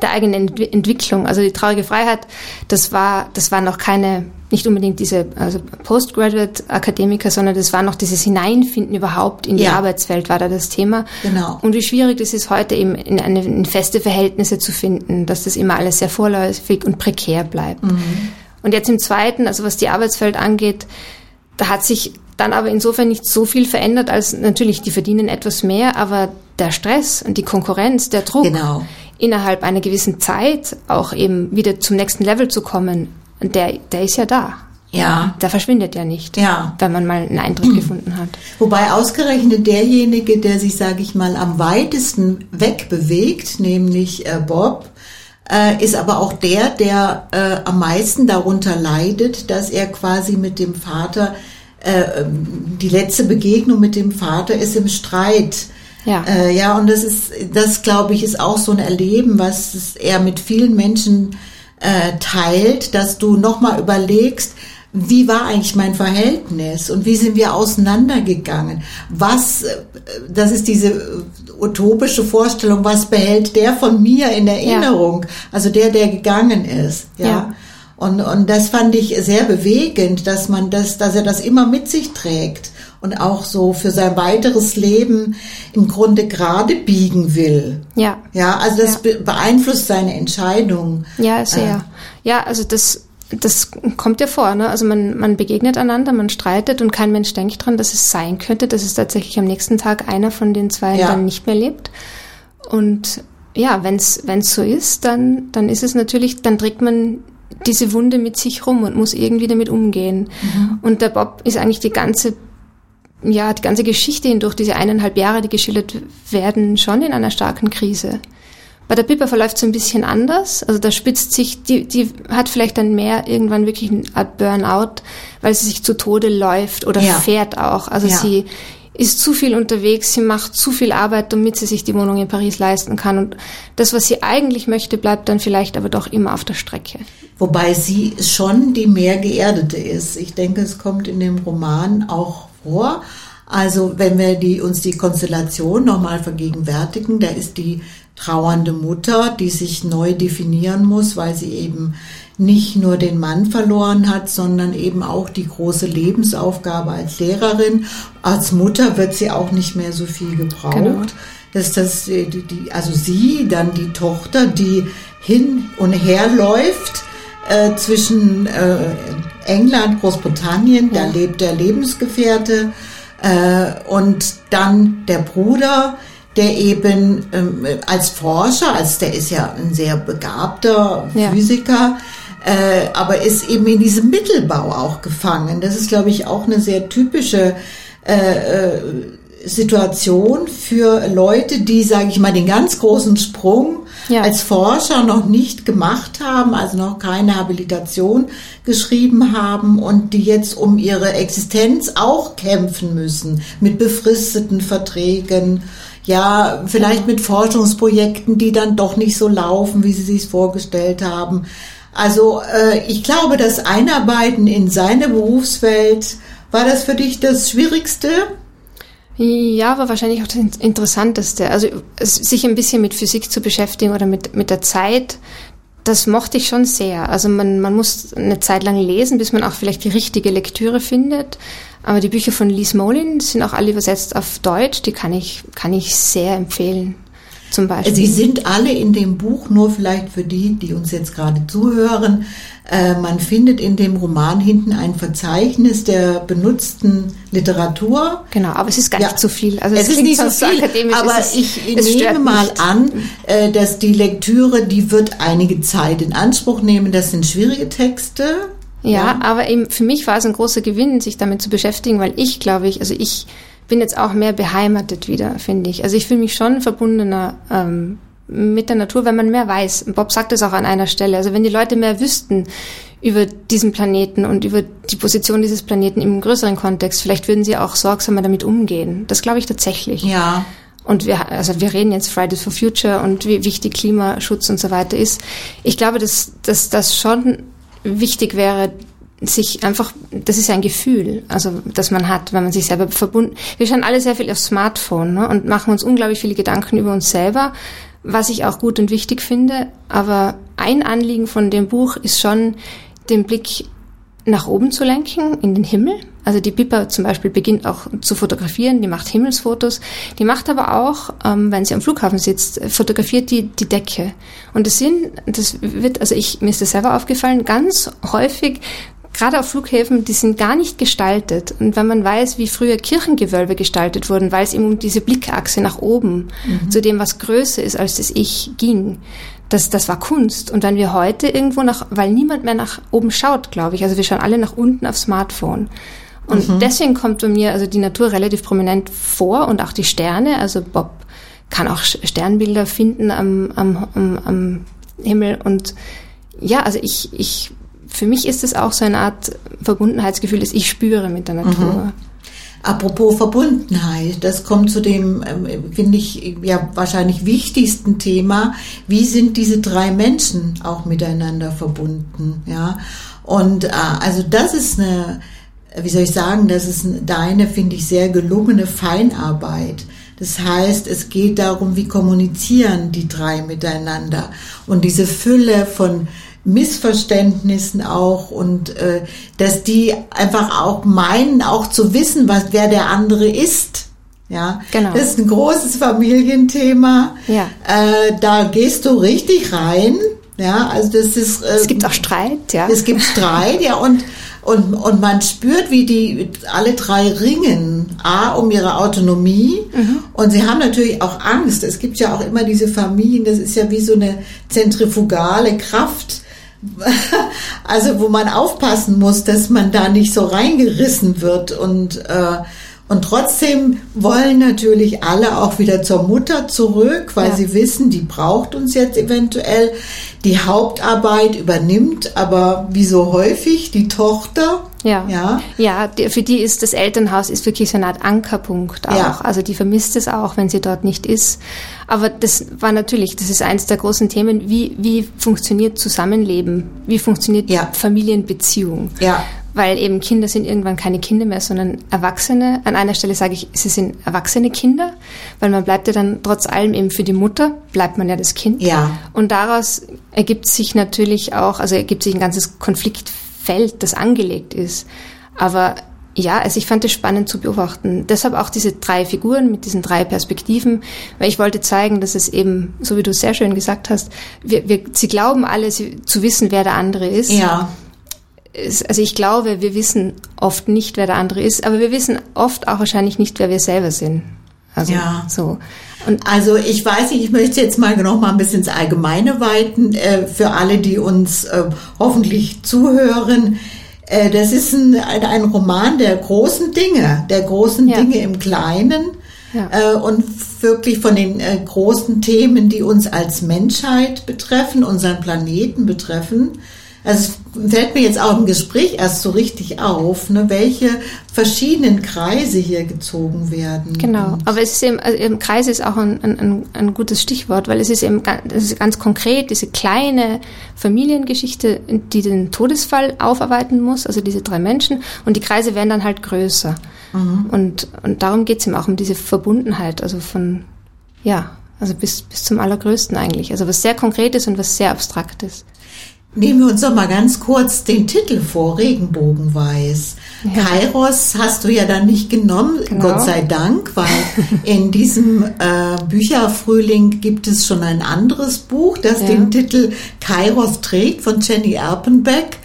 der eigenen Ent Entwicklung. Also die traurige Freiheit, das war, das war noch keine nicht unbedingt diese also Postgraduate-Akademiker, sondern das war noch dieses Hineinfinden überhaupt in die ja. Arbeitswelt, war da das Thema. Genau. Und wie schwierig das ist, heute eben in, eine, in feste Verhältnisse zu finden, dass das immer alles sehr vorläufig und prekär bleibt. Mhm. Und jetzt im Zweiten, also was die Arbeitswelt angeht, da hat sich dann aber insofern nicht so viel verändert, als natürlich, die verdienen etwas mehr, aber der Stress und die Konkurrenz, der Druck, genau. innerhalb einer gewissen Zeit auch eben wieder zum nächsten Level zu kommen, und der, der ist ja da. Ja. Der verschwindet ja nicht, ja. wenn man mal einen Eintritt (clears throat) gefunden hat. Wobei ausgerechnet derjenige, der sich, sage ich mal, am weitesten wegbewegt, nämlich äh, Bob, äh, ist aber auch der, der äh, am meisten darunter leidet, dass er quasi mit dem Vater, äh, ähm, die letzte Begegnung mit dem Vater ist im Streit. Ja. Äh, ja, und das ist, das glaube ich, ist auch so ein Erleben, was er mit vielen Menschen äh, teilt, dass du nochmal überlegst, wie war eigentlich mein Verhältnis und wie sind wir auseinandergegangen? Was, äh, das ist diese utopische Vorstellung, was behält der von mir in Erinnerung? Ja. Also der, der gegangen ist, ja. ja. Und, und das fand ich sehr bewegend, dass man das, dass er das immer mit sich trägt und auch so für sein weiteres Leben im Grunde gerade biegen will. Ja. Ja, also das ja. beeinflusst seine Entscheidung. Ja, sehr. Äh. Ja, also das, das kommt ja vor, ne? Also man, man begegnet einander, man streitet und kein Mensch denkt dran, dass es sein könnte, dass es tatsächlich am nächsten Tag einer von den zwei ja. dann nicht mehr lebt. Und ja, wenn es so ist, dann, dann ist es natürlich, dann trägt man diese Wunde mit sich rum und muss irgendwie damit umgehen. Mhm. Und der Bob ist eigentlich die ganze ja, die ganze Geschichte hindurch, diese eineinhalb Jahre, die geschildert werden, schon in einer starken Krise. Bei der Pippa verläuft es ein bisschen anders. Also da spitzt sich, die, die hat vielleicht dann mehr irgendwann wirklich eine Art Burnout, weil sie sich zu Tode läuft oder ja. fährt auch. Also ja. sie ist zu viel unterwegs, sie macht zu viel Arbeit, damit sie sich die Wohnung in Paris leisten kann. Und das, was sie eigentlich möchte, bleibt dann vielleicht aber doch immer auf der Strecke. Wobei sie schon die mehr geerdete ist. Ich denke, es kommt in dem Roman auch vor. Also wenn wir die, uns die Konstellation nochmal vergegenwärtigen, da ist die trauernde Mutter, die sich neu definieren muss, weil sie eben nicht nur den Mann verloren hat, sondern eben auch die große Lebensaufgabe als Lehrerin. Als Mutter wird sie auch nicht mehr so viel gebraucht. Genau. Das ist das, die, die, also sie, dann die Tochter, die hin und her läuft äh, zwischen äh, England, Großbritannien, ja. da lebt der Lebensgefährte äh, und dann der Bruder, der eben ähm, als Forscher, als der ist ja ein sehr begabter ja. Physiker, äh, aber ist eben in diesem Mittelbau auch gefangen. Das ist, glaube ich, auch eine sehr typische äh, äh, Situation für Leute, die, sage ich mal, den ganz großen Sprung ja. als Forscher noch nicht gemacht haben, also noch keine Habilitation geschrieben haben und die jetzt um ihre Existenz auch kämpfen müssen mit befristeten Verträgen. Ja, vielleicht mit Forschungsprojekten, die dann doch nicht so laufen, wie sie sich vorgestellt haben. Also äh, ich glaube, das Einarbeiten in seine Berufswelt, war das für dich das Schwierigste? Ja, war wahrscheinlich auch das Interessanteste. Also sich ein bisschen mit Physik zu beschäftigen oder mit, mit der Zeit, das mochte ich schon sehr. Also man, man muss eine Zeit lang lesen, bis man auch vielleicht die richtige Lektüre findet. Aber die Bücher von Lee Smolin sind auch alle übersetzt auf Deutsch. Die kann ich, kann ich sehr empfehlen. Zum Beispiel. Sie sind alle in dem Buch, nur vielleicht für die, die uns jetzt gerade zuhören. Äh, man findet in dem Roman hinten ein Verzeichnis der benutzten Literatur. Genau, aber es ist gar Ja. nicht so viel. Also es ist nicht so viel, akademisch, aber es ich es nehme mal nicht. an, äh, dass die Lektüre, die wird einige Zeit in Anspruch nehmen. Das sind schwierige Texte. Ja, aber eben für mich war es ein großer Gewinn, sich damit zu beschäftigen, weil ich glaube ich, also ich bin jetzt auch mehr beheimatet wieder, finde ich. Also ich fühle mich schon verbundener ähm, mit der Natur, wenn man mehr weiß. Bob sagt es auch an einer Stelle. Also wenn die Leute mehr wüssten über diesen Planeten und über die Position dieses Planeten im größeren Kontext, vielleicht würden sie auch sorgsamer damit umgehen. Das glaube ich tatsächlich. Ja. Und wir, also wir reden jetzt Fridays for Future und wie wichtig Klimaschutz und so weiter ist. Ich glaube, dass, dass das schon wichtig wäre, sich einfach, das ist ein Gefühl, also das man hat, wenn man sich selber verbunden. Wir schauen alle sehr viel aufs Smartphone ne, und machen uns unglaublich viele Gedanken über uns selber, was ich auch gut und wichtig finde. Aber ein Anliegen von dem Buch ist schon, den Blick nach oben zu lenken, in den Himmel. Also die Pippa zum Beispiel beginnt auch zu fotografieren, die macht Himmelsfotos. Die macht aber auch, ähm, wenn sie am Flughafen sitzt, fotografiert die die Decke. Und das sind, das wird, also ich, mir ist das selber aufgefallen, ganz häufig, gerade auf Flughäfen, die sind gar nicht gestaltet. Und wenn man weiß, wie früher Kirchengewölbe gestaltet wurden, weil es eben um diese Blickachse nach oben, zu dem, was größer ist als das Ich, ging, das, das war Kunst. Und wenn wir heute irgendwo nach, weil niemand mehr nach oben schaut, glaube ich, also wir schauen alle nach unten aufs Smartphone. Und deswegen kommt bei mir also die Natur relativ prominent vor und auch die Sterne. Also Bob kann auch Sternbilder finden am, am, am, am Himmel. Und ja, also ich, ich, für mich ist es auch so eine Art Verbundenheitsgefühl, das ich spüre mit der Natur. Apropos Verbundenheit, das kommt zu dem, ähm, finde ich, ja wahrscheinlich wichtigsten Thema. Wie sind diese drei Menschen auch miteinander verbunden? Ja, und äh, also das ist eine, wie soll ich sagen, das ist deine, finde ich, sehr gelungene Feinarbeit. Das heißt, es geht darum, wie kommunizieren die drei miteinander und diese Fülle von Missverständnissen auch und äh, dass die einfach auch meinen, auch zu wissen, was wer der andere ist. Ja, Genau. das ist ein großes Familienthema. Ja. Äh, da gehst du richtig rein. Ja, also das ist. Äh, Es gibt auch Streit, ja. es gibt Streit, ja, und, und, und man spürt, wie die alle drei ringen. A, um ihre Autonomie. Und sie haben natürlich auch Angst. Es gibt ja auch immer diese Familien, das ist ja wie so eine zentrifugale Kraft. (laughs) Also, wo man aufpassen muss, dass man da nicht so reingerissen wird und, äh, und trotzdem wollen natürlich alle auch wieder zur Mutter zurück, weil Ja. sie wissen, die braucht uns jetzt eventuell. Die Hauptarbeit übernimmt aber wie so häufig die Tochter. Ja, Ja. ja für die ist das Elternhaus ist wirklich so eine Art Ankerpunkt auch. Ja. Also die vermisst es auch, wenn sie dort nicht ist. Aber das war natürlich, das ist eines der großen Themen, wie, wie funktioniert Zusammenleben? Wie funktioniert Ja. Familienbeziehung? Ja. Weil eben Kinder sind irgendwann keine Kinder mehr, sondern Erwachsene. An einer Stelle sage ich, sie sind erwachsene Kinder, weil man bleibt ja dann trotz allem eben für die Mutter, bleibt man ja das Kind. Ja. Und daraus ergibt sich natürlich auch, also ergibt sich ein ganzes Konfliktfeld, das angelegt ist. Aber ja, also ich fand es spannend zu beobachten. Deshalb auch diese drei Figuren mit diesen drei Perspektiven, weil ich wollte zeigen, dass es eben, so wie du es sehr schön gesagt hast, wir, wir, sie glauben alle sie, zu wissen, wer der andere ist. Ja. Es- Also ich glaube, wir wissen oft nicht, wer der andere ist, aber wir wissen oft auch wahrscheinlich nicht, wer wir selber sind. Also Ja. so. Und Also ich weiß nicht, ich möchte jetzt mal noch mal ein bisschen ins Allgemeine weiten äh, für alle, die uns äh, hoffentlich zuhören. Äh, das ist ein, ein, Roman der großen Dinge, der großen Ja. Dinge im Kleinen Ja. äh, und wirklich von den äh, großen Themen, die uns als Menschheit betreffen, unseren Planeten betreffen. Also es fällt mir jetzt auch im Gespräch erst so richtig auf, ne, welche verschiedenen Kreise hier gezogen werden. Genau, aber es ist eben, also eben Kreis ist auch ein, ein, ein, gutes Stichwort, weil es ist eben ganz, es ist ganz konkret diese kleine Familiengeschichte, die den Todesfall aufarbeiten muss, also diese drei Menschen, und die Kreise werden dann halt größer. Und, und darum geht's eben auch um diese Verbundenheit, also von, ja, also bis, bis zum Allergrößten eigentlich. Also was sehr Konkretes und was sehr Abstraktes. Nehmen wir uns doch mal ganz kurz den Titel vor, Regenbogenweiß. Ja. Kairos hast du ja dann nicht genommen, genau. Gott sei Dank, weil (laughs) in diesem äh, Bücherfrühling gibt es schon ein anderes Buch, das ja. den Titel Kairos trägt von Jenny Erpenbeck.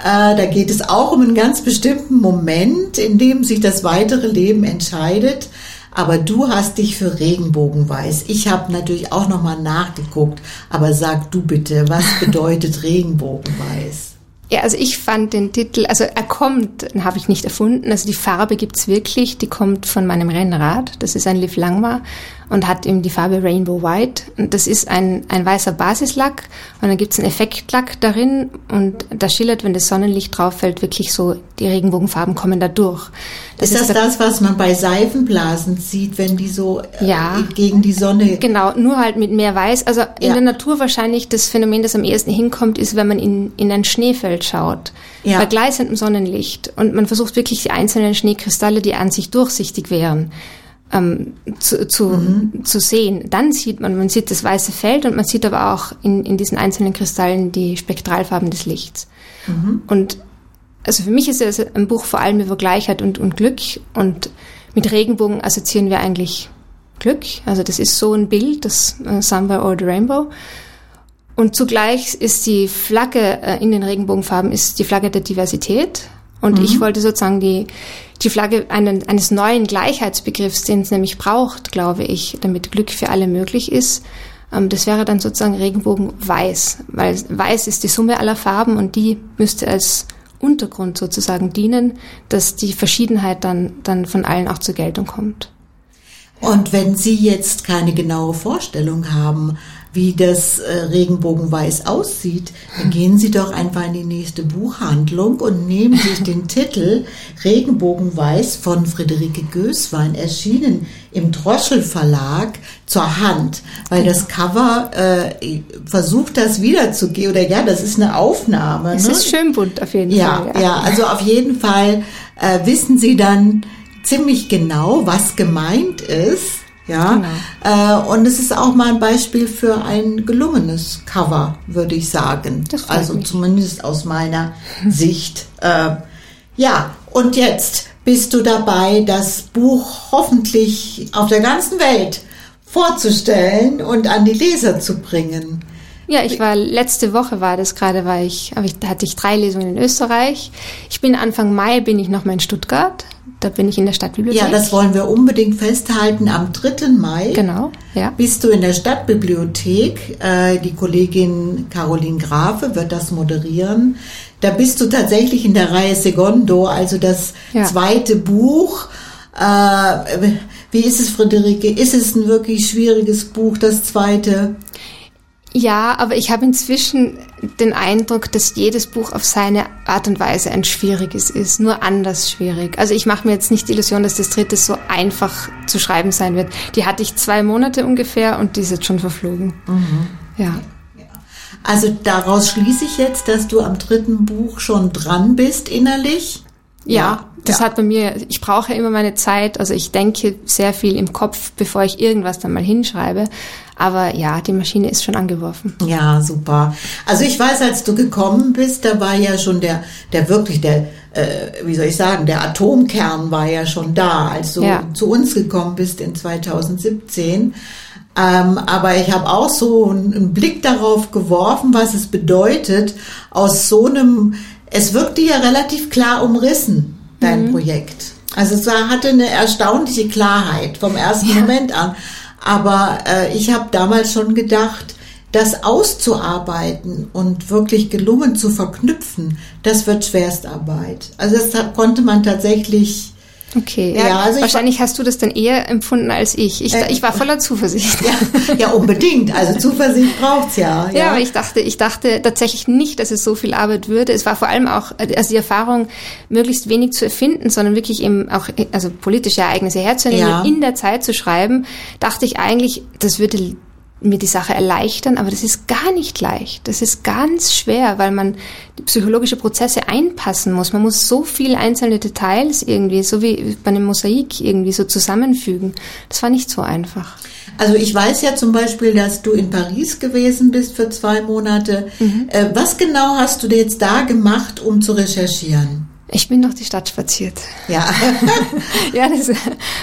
Äh, da geht es auch um einen ganz bestimmten Moment, in dem sich das weitere Leben entscheidet. Aber du hast dich für Regenbogenweiß. Ich habe natürlich auch noch mal nachgeguckt. Aber sag du bitte, was (laughs) bedeutet Regenbogenweiß? Ja, also ich fand den Titel, also er kommt, habe ich nicht erfunden. Also die Farbe gibt's wirklich, die kommt von meinem Rennrad. Das ist ein Liv Langmar und hat eben die Farbe Rainbow White. Und das ist ein, ein weißer Basislack und dann gibt's einen Effektlack darin und da schillert, wenn das Sonnenlicht drauf fällt, wirklich so, die Regenbogenfarben kommen da durch. Das ist das das, was man bei Seifenblasen sieht, wenn die so äh, ja, gegen die Sonne... Genau, nur halt mit mehr Weiß. Also in ja. der Natur wahrscheinlich das Phänomen, das am ehesten hinkommt, ist, wenn man in, in ein Schneefeld schaut. Ja. Bei gleißendem Sonnenlicht. Und man versucht wirklich die einzelnen Schneekristalle, die an sich durchsichtig wären, ähm, zu, zu, mhm. zu sehen. Dann sieht man, man sieht das weiße Feld und man sieht aber auch in, in diesen einzelnen Kristallen die Spektralfarben des Lichts. Mhm. Und also für mich ist es ein Buch vor allem über Gleichheit und, und Glück und mit Regenbogen assoziieren wir eigentlich Glück. Also das ist so ein Bild, das uh, Somewhere or the Rainbow. Und zugleich ist die Flagge äh, in den Regenbogenfarben ist die Flagge der Diversität. Und mhm. ich wollte sozusagen die, die Flagge einen, eines neuen Gleichheitsbegriffs, den es nämlich braucht, glaube ich, damit Glück für alle möglich ist. Ähm, das wäre dann sozusagen Regenbogen weiß, weil weiß ist die Summe aller Farben und die müsste als Untergrund sozusagen dienen, dass die Verschiedenheit dann, dann von allen auch zur Geltung kommt. Und wenn Sie jetzt keine genaue Vorstellung haben, wie das äh, Regenbogenweiß aussieht, dann gehen Sie doch einfach in die nächste Buchhandlung und nehmen sich den Titel Regenbogenweiß von Friederike Gößwein, erschienen im Droschel Verlag, zur Hand, weil das Cover äh, versucht das wiederzugehen, oder ja, das ist eine Aufnahme. Es ne? ist schön bunt auf jeden ja, Fall. Ja, ja, also auf jeden Fall äh, wissen Sie dann ziemlich genau, was gemeint ist ja, genau. äh, und es ist auch mal ein Beispiel für ein gelungenes Cover, würde ich sagen. also mich. zumindest aus meiner (laughs) Sicht. Äh, ja, und jetzt bist du dabei, das Buch hoffentlich auf der ganzen Welt vorzustellen und an die Leser zu bringen. Ja, ich war letzte Woche war das gerade, war ich, ich, da hatte ich drei Lesungen in Österreich. Ich bin Anfang Mai bin ich noch mal in Stuttgart. Da bin ich in der Stadtbibliothek. Ja, das wollen wir unbedingt festhalten. Am 3. Mai genau, ja. bist du in der Stadtbibliothek. Äh, die Kollegin Caroline Grafe wird das moderieren. Da bist du tatsächlich in der Reihe Segundo, also das ja. zweite Buch. Äh, wie ist es, Friederike? Ist es ein wirklich schwieriges Buch, das zweite? Ja, aber ich habe inzwischen den Eindruck, dass jedes Buch auf seine Art und Weise ein schwieriges ist, nur anders schwierig. Also ich mache mir jetzt nicht die Illusion, dass das dritte so einfach zu schreiben sein wird. Die hatte ich zwei Monate ungefähr und die ist jetzt schon verflogen. Mhm. Ja. Also daraus schließe ich jetzt, dass du am dritten Buch schon dran bist innerlich. Ja, das ja. hat bei mir, ich brauche immer meine Zeit, also ich denke sehr viel im Kopf, bevor ich irgendwas dann mal hinschreibe. Aber ja, die Maschine ist schon angeworfen. Ja, super. Also ich weiß, als du gekommen bist, da war ja schon der, der wirklich der, äh, wie soll ich sagen, der Atomkern war ja schon da, als du ja. zu uns gekommen bist in 2017. Ähm, aber ich habe auch so einen Blick darauf geworfen, was es bedeutet, aus so einem es wirkte ja relativ klar umrissen, dein mhm. Projekt. Also es war, hatte eine erstaunliche Klarheit vom ersten ja. Moment an. Aber äh, ich habe damals schon gedacht, das auszuarbeiten und wirklich gelungen zu verknüpfen, das wird Schwerstarbeit. Also das konnte man tatsächlich Okay, ja, ja also wahrscheinlich hast du das dann eher empfunden als ich. Ich, äh, ich war voller Zuversicht. Ja, ja unbedingt. Also Zuversicht braucht's ja, (laughs) ja. Ja, aber ich dachte, ich dachte tatsächlich nicht, dass es so viel Arbeit würde. Es war vor allem auch also die Erfahrung, möglichst wenig zu erfinden, sondern wirklich eben auch also politische Ereignisse herzunehmen ja. und in der Zeit zu schreiben. Dachte ich eigentlich, das würde mir die Sache erleichtern, aber das ist gar nicht leicht. Das ist ganz schwer, weil man die psychologische Prozesse einpassen muss. Man muss so viele einzelne Details irgendwie, so wie bei einem Mosaik irgendwie so zusammenfügen. Das war nicht so einfach. Also ich weiß ja zum Beispiel, dass du in Paris gewesen bist für zwei Monate. Mhm. Äh, was genau hast du jetzt da gemacht, um zu recherchieren? Ich bin durch die Stadt spaziert. Ja. (laughs) ja, das,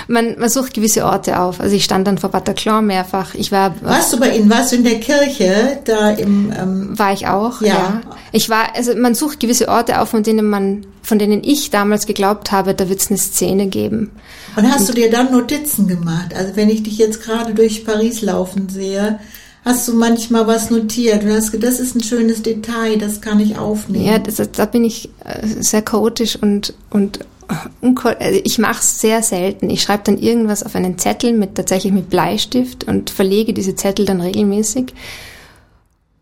man, man sucht gewisse Orte auf. Also ich stand dann vor Bataclan mehrfach. Ich war. Warst du bei Ihnen? Warst du in der Kirche da im? Ähm war ich auch. Ja. ja. Ich war. Also man sucht gewisse Orte auf, von denen man, von denen ich damals geglaubt habe, da wird es eine Szene geben. Und hast Und, du dir dann Notizen gemacht? Also wenn ich dich jetzt gerade durch Paris laufen sehe, hast du manchmal was notiert und hast gedacht, das ist ein schönes Detail, das kann ich aufnehmen. Ja, das, da bin ich äh, sehr chaotisch und, und also ich mache es sehr selten. Ich schreibe dann irgendwas auf einen Zettel mit tatsächlich mit Bleistift und verlege diese Zettel dann regelmäßig.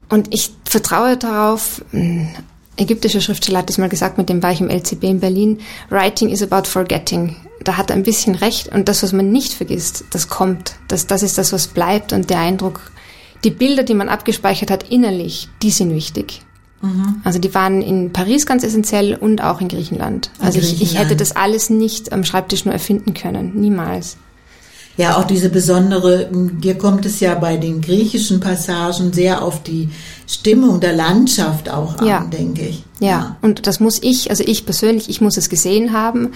Und ich vertraue darauf, ein ägyptischer Schriftsteller hat das mal gesagt, mit dem war ich im LCB in Berlin, Writing is about forgetting. Da hat er ein bisschen recht und das, was man nicht vergisst, das kommt. Das, das ist das, was bleibt und der Eindruck die Bilder, die man abgespeichert hat innerlich, die sind wichtig. Mhm. Also die waren in Paris ganz essentiell und auch in Griechenland. Also in Griechenland. Ich, ich hätte das alles nicht am Schreibtisch nur erfinden können, niemals. Ja, auch diese besondere, dir kommt es ja bei den griechischen Passagen sehr auf die Stimmung der Landschaft auch an, ja. denke ich. Ja. ja, und das muss ich, also ich persönlich, ich muss es gesehen haben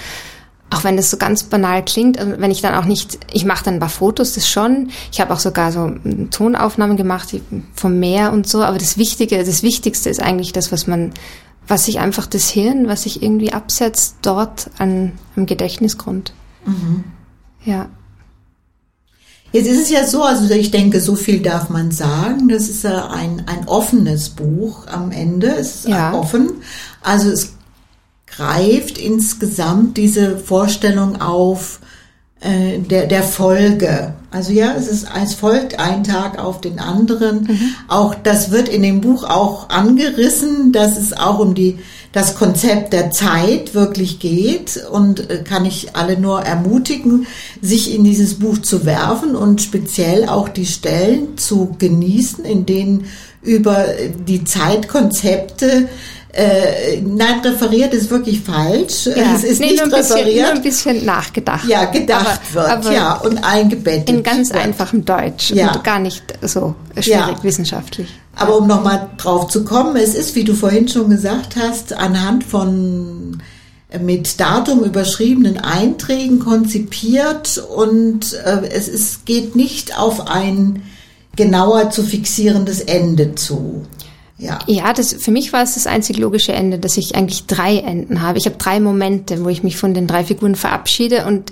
auch wenn das so ganz banal klingt, also wenn ich dann auch nicht, ich mache dann ein paar Fotos, das schon. Ich habe auch sogar so Tonaufnahmen gemacht vom Meer und so. Aber das Wichtige, das Wichtigste ist eigentlich das, was man, was sich einfach das Hirn, was sich irgendwie absetzt dort an am Gedächtnisgrund. Mhm. Ja. Jetzt ist es ja so, also ich denke, so viel darf man sagen. Das ist ja ein, ein offenes Buch am Ende. Es ist ja. offen. Also es greift insgesamt diese Vorstellung auf äh, der, der Folge. Also ja, es ist, es folgt ein Tag auf den anderen. Mhm. Auch das wird in dem Buch auch angerissen, dass es auch um die, das Konzept der Zeit wirklich geht und äh, kann ich alle nur ermutigen, sich in dieses Buch zu werfen und speziell auch die Stellen zu genießen, in denen über die Zeitkonzepte äh, nein, referiert ist wirklich falsch. Ja, es ist nee, nicht nur ein referiert. Bisschen, nur ein bisschen nachgedacht. Ja, gedacht aber, wird, aber ja, und eingebettet. In ganz wird. einfachem Deutsch ja. und gar nicht so schwierig ja. wissenschaftlich. Aber um nochmal drauf zu kommen, es ist, wie du vorhin schon gesagt hast, anhand von äh, mit Datum überschriebenen Einträgen konzipiert und äh, es ist, geht nicht auf ein genauer zu fixierendes Ende zu. Ja, ja das, für mich war es das einzig logische Ende, dass ich eigentlich drei Enden habe. Ich habe drei Momente, wo ich mich von den drei Figuren verabschiede und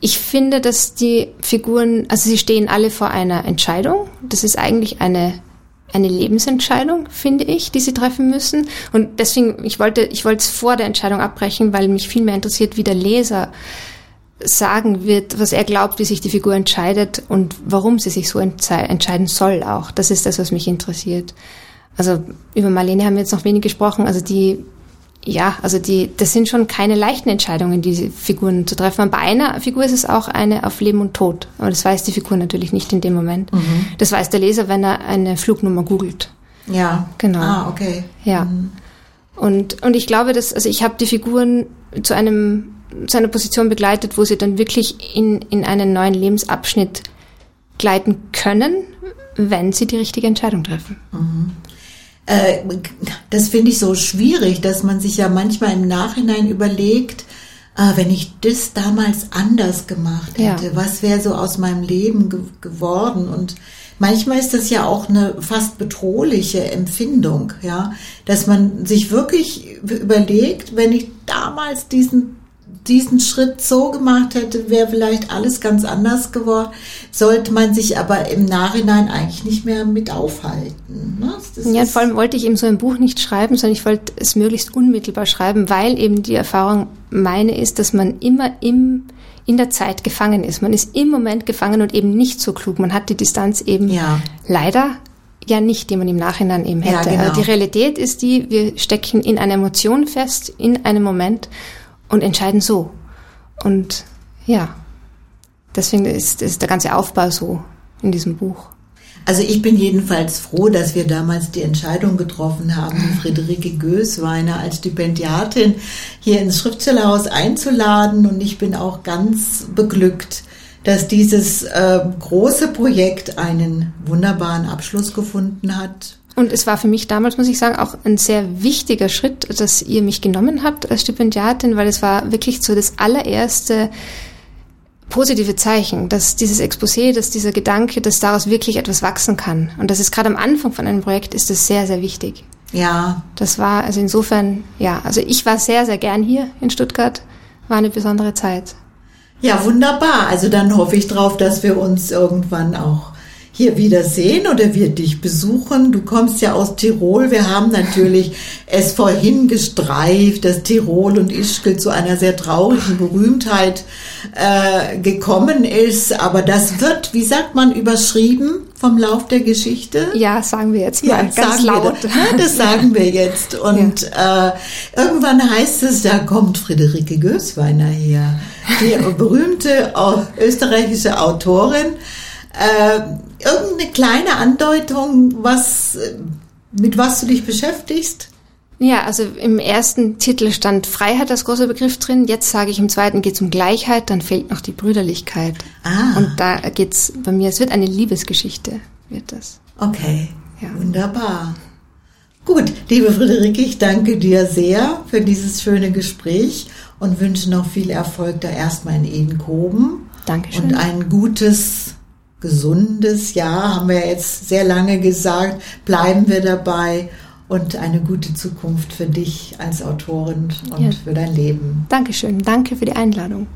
ich finde, dass die Figuren, also sie stehen alle vor einer Entscheidung. Das ist eigentlich eine eine Lebensentscheidung, finde ich, die sie treffen müssen. Und deswegen, ich wollte, ich wollte es vor der Entscheidung abbrechen, weil mich viel mehr interessiert, wie der Leser sagen wird, was er glaubt, wie sich die Figur entscheidet und warum sie sich so entscheiden soll auch. Das ist das, was mich interessiert. Also über Marlene haben wir jetzt noch wenig gesprochen. Also die, ja, also die, das sind schon keine leichten Entscheidungen, diese Figuren zu treffen. Und bei einer Figur ist es auch eine auf Leben und Tod. Aber das weiß die Figur natürlich nicht in dem Moment. Mhm. Das weiß der Leser, wenn er eine Flugnummer googelt. Ja. Genau. Ah, okay. Ja. Mhm. Und, und ich glaube, dass, also ich habe die Figuren zu einem, zu einer Position begleitet, wo sie dann wirklich in, in einen neuen Lebensabschnitt gleiten können, wenn sie die richtige Entscheidung treffen. Mhm. Äh, das finde ich so schwierig, dass man sich ja manchmal im Nachhinein überlegt, ah, wenn ich das damals anders gemacht hätte, ja. was wäre so aus meinem Leben ge geworden? Und manchmal ist das ja auch eine fast bedrohliche Empfindung, ja, dass man sich wirklich überlegt, wenn ich damals diesen diesen Schritt so gemacht hätte, wäre vielleicht alles ganz anders geworden. Sollte man sich aber im Nachhinein eigentlich nicht mehr mit aufhalten. Ne? ja, vor allem wollte ich eben so ein Buch nicht schreiben, sondern ich wollte es möglichst unmittelbar schreiben, weil eben die Erfahrung meine ist, dass man immer im in der Zeit gefangen ist. Man ist im Moment gefangen und eben nicht so klug. Man hat die Distanz eben ja. leider ja nicht, die man im Nachhinein eben hätte. Ja, genau. die Realität ist die, wir stecken in einer Emotion fest, in einem Moment und entscheiden so. Und ja, deswegen ist, ist der ganze Aufbau so in diesem Buch. Also ich bin jedenfalls froh, dass wir damals die Entscheidung getroffen haben, (laughs) Friederike Gößweiner als Stipendiatin hier ins Schriftstellerhaus einzuladen. Und ich bin auch ganz beglückt, dass dieses äh, große Projekt einen wunderbaren Abschluss gefunden hat. Und es war für mich damals, muss ich sagen, auch ein sehr wichtiger Schritt, dass ihr mich genommen habt als Stipendiatin, weil es war wirklich so das allererste positive Zeichen, dass dieses Exposé, dass dieser Gedanke, dass daraus wirklich etwas wachsen kann. Und das ist gerade am Anfang von einem Projekt ist das sehr, sehr wichtig. Ja. Das war, also insofern, ja, also ich war sehr, sehr gern hier in Stuttgart. War eine besondere Zeit. Ja, wunderbar. Also dann hoffe ich drauf, dass wir uns irgendwann auch hier wieder sehen oder wir dich besuchen. Du kommst ja aus Tirol. Wir haben natürlich (laughs) es vorhin gestreift, dass Tirol und Ischgl zu einer sehr traurigen Berühmtheit äh, gekommen ist. Aber das wird, wie sagt man, überschrieben vom Lauf der Geschichte? Ja, sagen wir jetzt mal ja, ganz laut. Das, ja, das (laughs) sagen wir jetzt. Und ja. äh, irgendwann heißt es, da kommt Friederike Gößweiner her, die berühmte österreichische Autorin. Äh, irgendeine kleine Andeutung, was, mit was du dich beschäftigst? Ja, also im ersten Titel stand Freiheit als großer Begriff drin. Jetzt sage ich im zweiten geht es um Gleichheit, dann fehlt noch die Brüderlichkeit. Ah. Und da geht's bei mir, es wird eine Liebesgeschichte, wird das. Okay, ja. wunderbar. Gut, liebe Friederike, ich danke dir sehr für dieses schöne Gespräch und wünsche noch viel Erfolg da erstmal in Edenkoben. Dankeschön. Und ein gutes gesundes Jahr, haben wir jetzt sehr lange gesagt, bleiben wir dabei und eine gute Zukunft für dich als Autorin und ja. für dein Leben. Dankeschön, danke für die Einladung.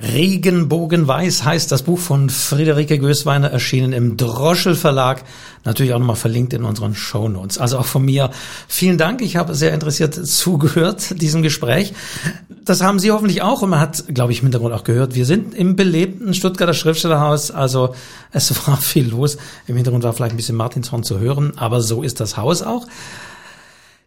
Regenbogenweiß heißt das Buch von Friederike Gößweiner, erschienen im Droschel Verlag. Natürlich auch nochmal verlinkt in unseren Show Notes. Also auch von mir vielen Dank. Ich habe sehr interessiert zugehört, diesem Gespräch. Das haben Sie hoffentlich auch. Und man hat, glaube ich, im Hintergrund auch gehört, wir sind im belebten Stuttgarter Schriftstellerhaus. Also es war viel los. Im Hintergrund war vielleicht ein bisschen Martinshorn zu hören. Aber so ist das Haus auch.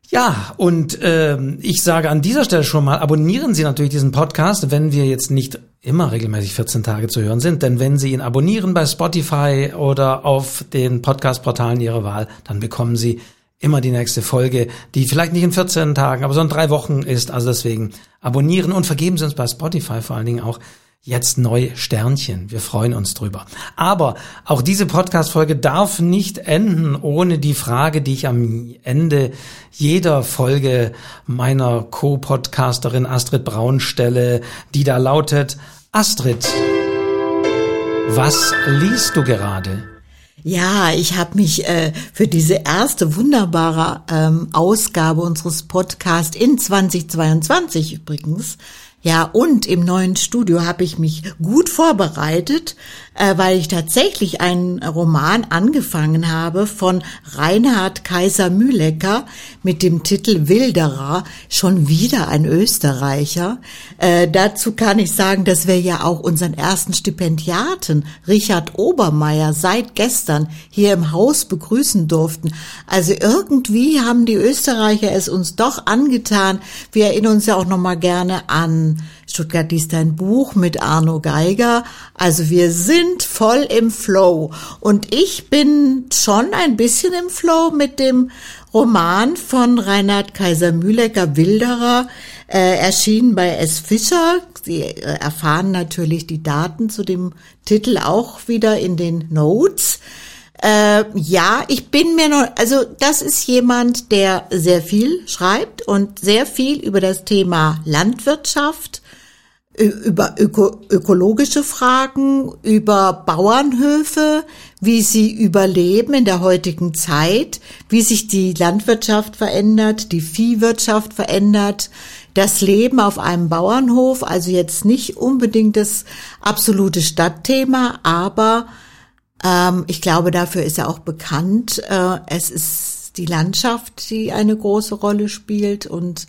Ja, und ähm, ich sage an dieser Stelle schon mal, abonnieren Sie natürlich diesen Podcast, wenn wir jetzt nicht immer regelmäßig 14 Tage zu hören sind. Denn wenn Sie ihn abonnieren bei Spotify oder auf den Podcast-Portalen Ihrer Wahl, dann bekommen Sie immer die nächste Folge, die vielleicht nicht in 14 Tagen, aber so in drei Wochen ist. Also deswegen abonnieren und vergeben Sie uns bei Spotify vor allen Dingen auch jetzt neu Sternchen. Wir freuen uns drüber. Aber auch diese Podcast-Folge darf nicht enden ohne die Frage, die ich am Ende jeder Folge meiner Co-Podcasterin Astrid Braun stelle, die da lautet, Astrid, was liest du gerade? Ja, ich habe mich äh, für diese erste wunderbare ähm, Ausgabe unseres Podcasts in 2022 übrigens ja, und im neuen Studio habe ich mich gut vorbereitet, weil ich tatsächlich einen Roman angefangen habe von Reinhard Kaiser Mühlecker mit dem Titel Wilderer, schon wieder ein Österreicher. Äh, dazu kann ich sagen, dass wir ja auch unseren ersten Stipendiaten, Richard Obermeier, seit gestern hier im Haus begrüßen durften. Also irgendwie haben die Österreicher es uns doch angetan. Wir erinnern uns ja auch nochmal gerne an Stuttgart liest ein Buch mit Arno Geiger. Also wir sind voll im Flow. Und ich bin schon ein bisschen im Flow mit dem Roman von Reinhard Kaiser-Mühlecker Wilderer, äh, erschienen bei S. Fischer. Sie äh, erfahren natürlich die Daten zu dem Titel auch wieder in den Notes. Äh, ja, ich bin mir noch, also das ist jemand, der sehr viel schreibt und sehr viel über das Thema Landwirtschaft, über öko ökologische Fragen, über Bauernhöfe, wie sie überleben in der heutigen Zeit, wie sich die Landwirtschaft verändert, die Viehwirtschaft verändert, das Leben auf einem Bauernhof, also jetzt nicht unbedingt das absolute Stadtthema, aber ähm, ich glaube, dafür ist er auch bekannt. Äh, es ist die Landschaft, die eine große Rolle spielt und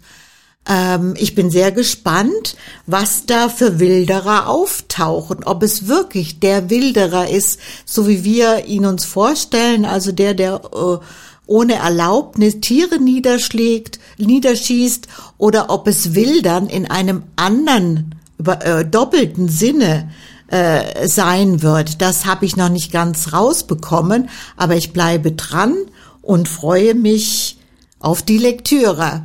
ähm, ich bin sehr gespannt, was da für Wilderer auftauchen, ob es wirklich der Wilderer ist, so wie wir ihn uns vorstellen, also der, der äh, ohne Erlaubnis Tiere niederschlägt, niederschießt, oder ob es Wildern in einem anderen, über, äh, doppelten Sinne äh, sein wird. Das habe ich noch nicht ganz rausbekommen, aber ich bleibe dran und freue mich auf die Lektüre.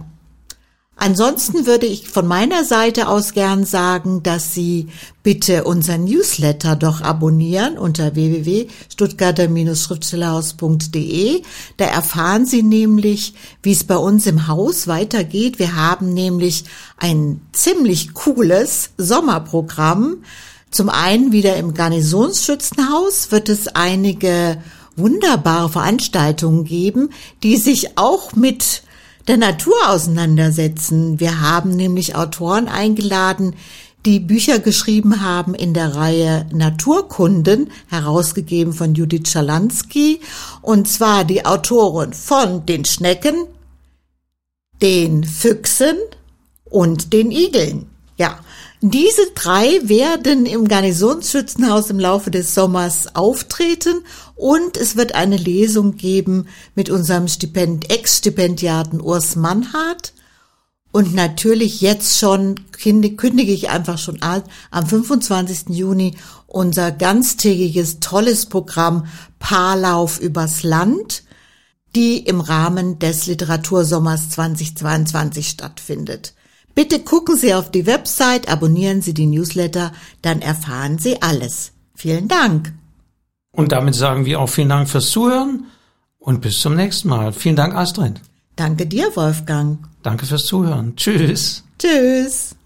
Ansonsten würde ich von meiner Seite aus gern sagen, dass Sie bitte unseren Newsletter doch abonnieren unter www.stuttgarter-schriftstellerhaus.de. Da erfahren Sie nämlich, wie es bei uns im Haus weitergeht. Wir haben nämlich ein ziemlich cooles Sommerprogramm. Zum einen wieder im Garnisonsschützenhaus wird es einige wunderbare Veranstaltungen geben, die sich auch mit der Natur auseinandersetzen. Wir haben nämlich Autoren eingeladen, die Bücher geschrieben haben in der Reihe Naturkunden, herausgegeben von Judith Schalansky, und zwar die Autoren von den Schnecken, den Füchsen und den Igeln. Ja, diese drei werden im Garnisonsschützenhaus im Laufe des Sommers auftreten und es wird eine Lesung geben mit unserem Stipend Ex-Stipendiaten Urs Mannhardt. Und natürlich jetzt schon kündige ich einfach schon an, am 25. Juni unser ganztägiges tolles Programm Paarlauf übers Land, die im Rahmen des Literatursommers 2022 stattfindet. Bitte gucken Sie auf die Website, abonnieren Sie die Newsletter, dann erfahren Sie alles. Vielen Dank. Und damit sagen wir auch vielen Dank fürs Zuhören und bis zum nächsten Mal. Vielen Dank, Astrid. Danke dir, Wolfgang. Danke fürs Zuhören. Tschüss. Tschüss.